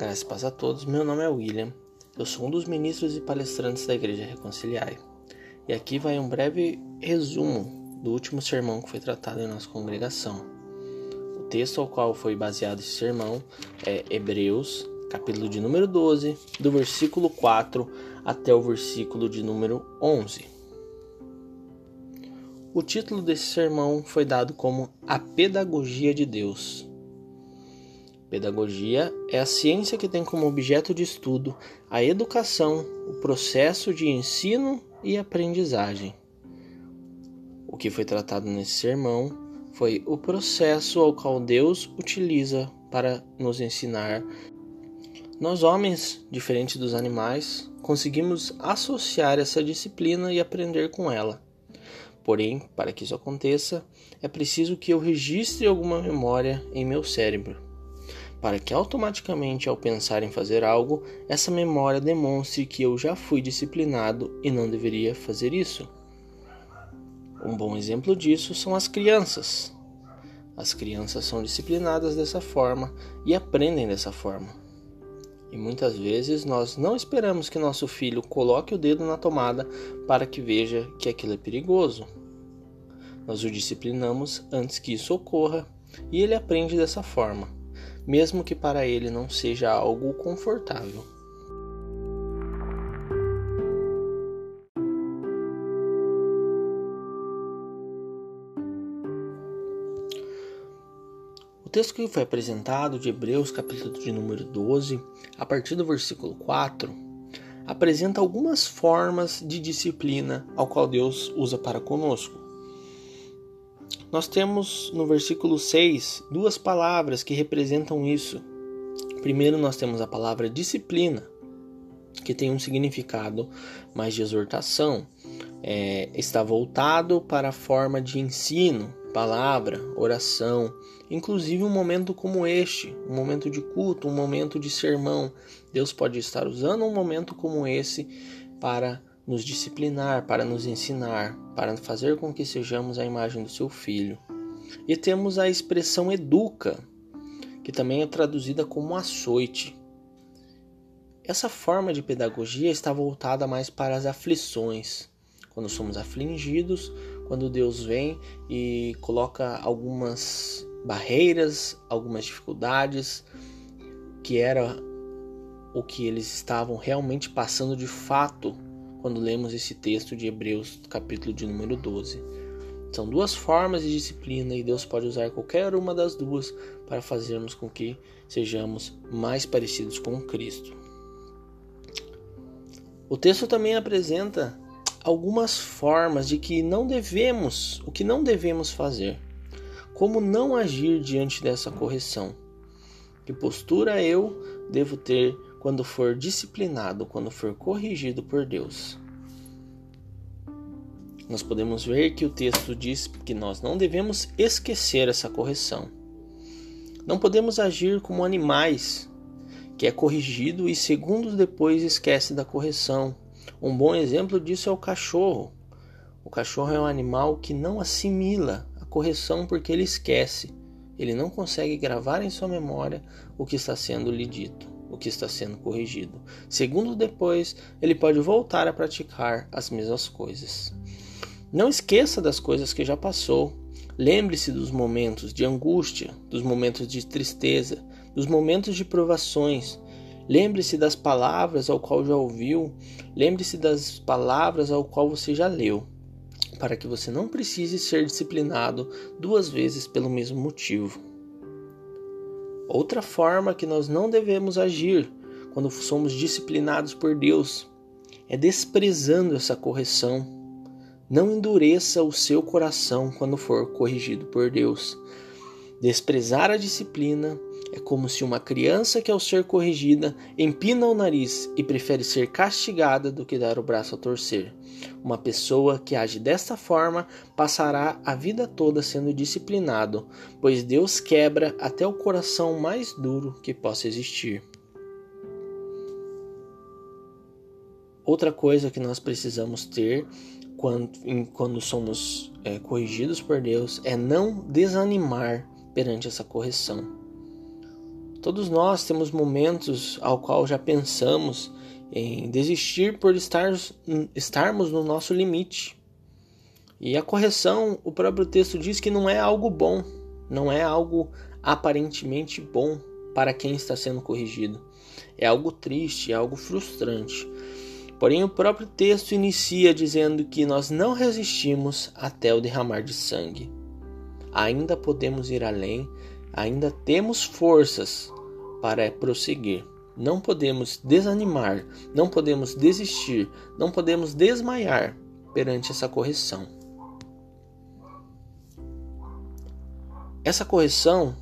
Graças paz a todos, meu nome é William, eu sou um dos ministros e palestrantes da Igreja Reconciliai. E aqui vai um breve resumo do último sermão que foi tratado em nossa congregação. O texto ao qual foi baseado esse sermão é Hebreus, capítulo de número 12, do versículo 4 até o versículo de número 11. O título desse sermão foi dado como A Pedagogia de Deus. Pedagogia é a ciência que tem como objeto de estudo a educação, o processo de ensino e aprendizagem. O que foi tratado nesse sermão foi o processo ao qual Deus utiliza para nos ensinar. Nós, homens, diferente dos animais, conseguimos associar essa disciplina e aprender com ela. Porém, para que isso aconteça, é preciso que eu registre alguma memória em meu cérebro para que automaticamente ao pensar em fazer algo, essa memória demonstre que eu já fui disciplinado e não deveria fazer isso. Um bom exemplo disso são as crianças. As crianças são disciplinadas dessa forma e aprendem dessa forma. E muitas vezes nós não esperamos que nosso filho coloque o dedo na tomada para que veja que aquilo é perigoso. Nós o disciplinamos antes que isso ocorra e ele aprende dessa forma mesmo que para ele não seja algo confortável. O texto que foi apresentado de Hebreus, capítulo de número 12, a partir do versículo 4, apresenta algumas formas de disciplina ao qual Deus usa para conosco. Nós temos no versículo 6 duas palavras que representam isso. Primeiro, nós temos a palavra disciplina, que tem um significado mais de exortação, é, está voltado para a forma de ensino, palavra, oração, inclusive um momento como este, um momento de culto, um momento de sermão. Deus pode estar usando um momento como esse para nos disciplinar, para nos ensinar, para fazer com que sejamos a imagem do seu filho. E temos a expressão educa, que também é traduzida como açoite. Essa forma de pedagogia está voltada mais para as aflições, quando somos afligidos, quando Deus vem e coloca algumas barreiras, algumas dificuldades, que era o que eles estavam realmente passando de fato quando lemos esse texto de Hebreus, capítulo de número 12. São duas formas de disciplina e Deus pode usar qualquer uma das duas para fazermos com que sejamos mais parecidos com Cristo. O texto também apresenta algumas formas de que não devemos, o que não devemos fazer. Como não agir diante dessa correção? Que postura eu devo ter quando for disciplinado, quando for corrigido por Deus. Nós podemos ver que o texto diz que nós não devemos esquecer essa correção. Não podemos agir como animais, que é corrigido e segundos depois esquece da correção. Um bom exemplo disso é o cachorro. O cachorro é um animal que não assimila a correção porque ele esquece. Ele não consegue gravar em sua memória o que está sendo lhe dito o que está sendo corrigido. Segundo depois, ele pode voltar a praticar as mesmas coisas. Não esqueça das coisas que já passou. Lembre-se dos momentos de angústia, dos momentos de tristeza, dos momentos de provações. Lembre-se das palavras ao qual já ouviu. Lembre-se das palavras ao qual você já leu, para que você não precise ser disciplinado duas vezes pelo mesmo motivo. Outra forma que nós não devemos agir quando somos disciplinados por Deus é desprezando essa correção. Não endureça o seu coração quando for corrigido por Deus. Desprezar a disciplina é como se uma criança que, ao ser corrigida, empina o nariz e prefere ser castigada do que dar o braço a torcer. Uma pessoa que age desta forma passará a vida toda sendo disciplinado, pois Deus quebra até o coração mais duro que possa existir. Outra coisa que nós precisamos ter quando, quando somos é, corrigidos por Deus é não desanimar perante essa correção. Todos nós temos momentos ao qual já pensamos em desistir por estar, estarmos no nosso limite. E a correção, o próprio texto diz que não é algo bom, não é algo aparentemente bom para quem está sendo corrigido. É algo triste, é algo frustrante. Porém, o próprio texto inicia dizendo que nós não resistimos até o derramar de sangue. Ainda podemos ir além, ainda temos forças para prosseguir. Não podemos desanimar, não podemos desistir, não podemos desmaiar perante essa correção. Essa correção,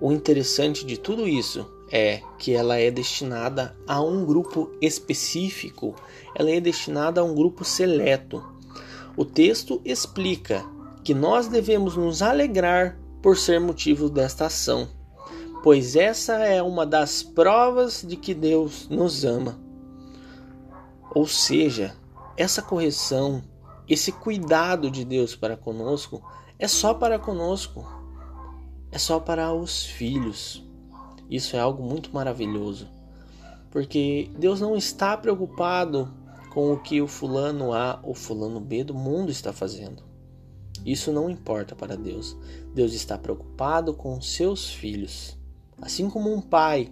o interessante de tudo isso é que ela é destinada a um grupo específico, ela é destinada a um grupo seleto. O texto explica que nós devemos nos alegrar por ser motivo desta ação, pois essa é uma das provas de que Deus nos ama. Ou seja, essa correção, esse cuidado de Deus para conosco é só para conosco, é só para os filhos. Isso é algo muito maravilhoso, porque Deus não está preocupado com o que o fulano A ou fulano B do mundo está fazendo. Isso não importa para Deus. Deus está preocupado com seus filhos. Assim como um pai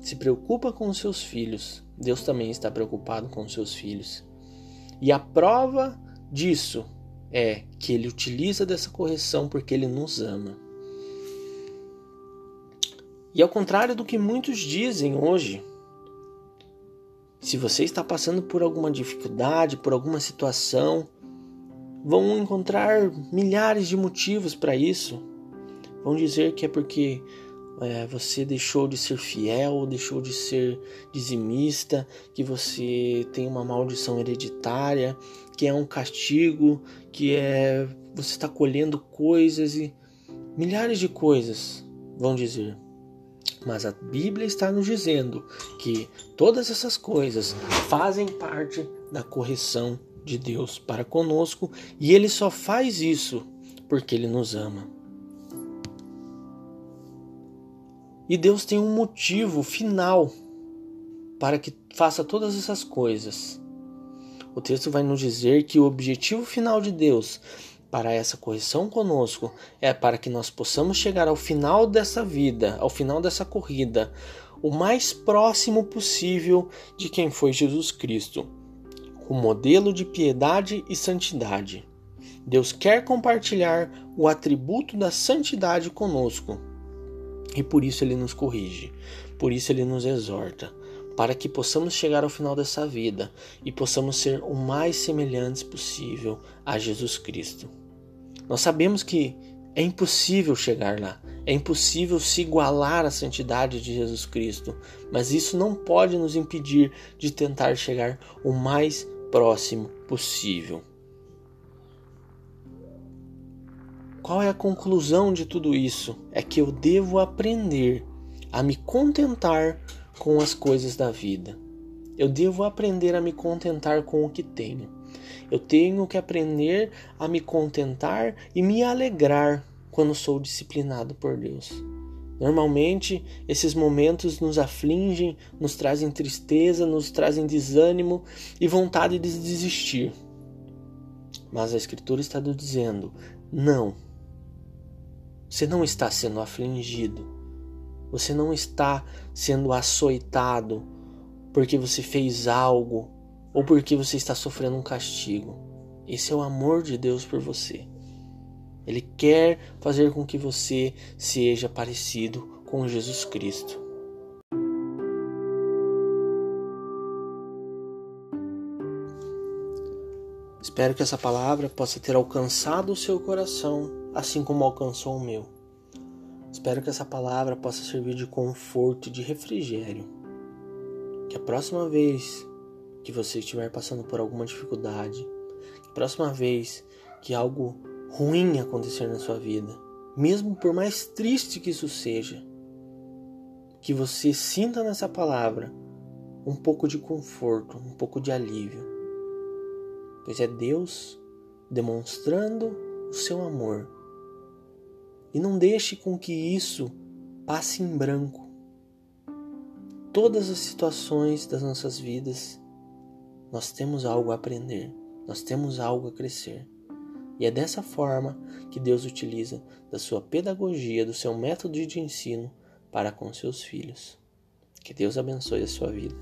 se preocupa com seus filhos, Deus também está preocupado com seus filhos. E a prova disso é que ele utiliza dessa correção porque ele nos ama. E ao contrário do que muitos dizem hoje, se você está passando por alguma dificuldade, por alguma situação, vão encontrar milhares de motivos para isso. Vão dizer que é porque é, você deixou de ser fiel, deixou de ser dizimista, que você tem uma maldição hereditária, que é um castigo, que é você está colhendo coisas e milhares de coisas vão dizer. Mas a Bíblia está nos dizendo que todas essas coisas fazem parte da correção de Deus para conosco e ele só faz isso porque ele nos ama. E Deus tem um motivo final para que faça todas essas coisas. O texto vai nos dizer que o objetivo final de Deus para essa correção conosco é para que nós possamos chegar ao final dessa vida, ao final dessa corrida, o mais próximo possível de quem foi Jesus Cristo, o modelo de piedade e santidade. Deus quer compartilhar o atributo da santidade conosco e por isso ele nos corrige, por isso ele nos exorta, para que possamos chegar ao final dessa vida e possamos ser o mais semelhantes possível a Jesus Cristo. Nós sabemos que é impossível chegar lá, é impossível se igualar à santidade de Jesus Cristo, mas isso não pode nos impedir de tentar chegar o mais próximo possível. Qual é a conclusão de tudo isso? É que eu devo aprender a me contentar com as coisas da vida. Eu devo aprender a me contentar com o que tenho. Eu tenho que aprender a me contentar e me alegrar quando sou disciplinado por Deus. Normalmente, esses momentos nos afligem, nos trazem tristeza, nos trazem desânimo e vontade de desistir. Mas a Escritura está nos dizendo: não. Você não está sendo afligido. Você não está sendo açoitado porque você fez algo ou porque você está sofrendo um castigo. Esse é o amor de Deus por você. Ele quer fazer com que você seja parecido com Jesus Cristo. Espero que essa palavra possa ter alcançado o seu coração, assim como alcançou o meu. Espero que essa palavra possa servir de conforto de refrigério. Que a próxima vez que você estiver passando por alguma dificuldade, próxima vez que algo ruim acontecer na sua vida, mesmo por mais triste que isso seja, que você sinta nessa palavra um pouco de conforto, um pouco de alívio, pois é Deus demonstrando o seu amor. E não deixe com que isso passe em branco. Todas as situações das nossas vidas, nós temos algo a aprender, nós temos algo a crescer. E é dessa forma que Deus utiliza da sua pedagogia, do seu método de ensino para com seus filhos. Que Deus abençoe a sua vida.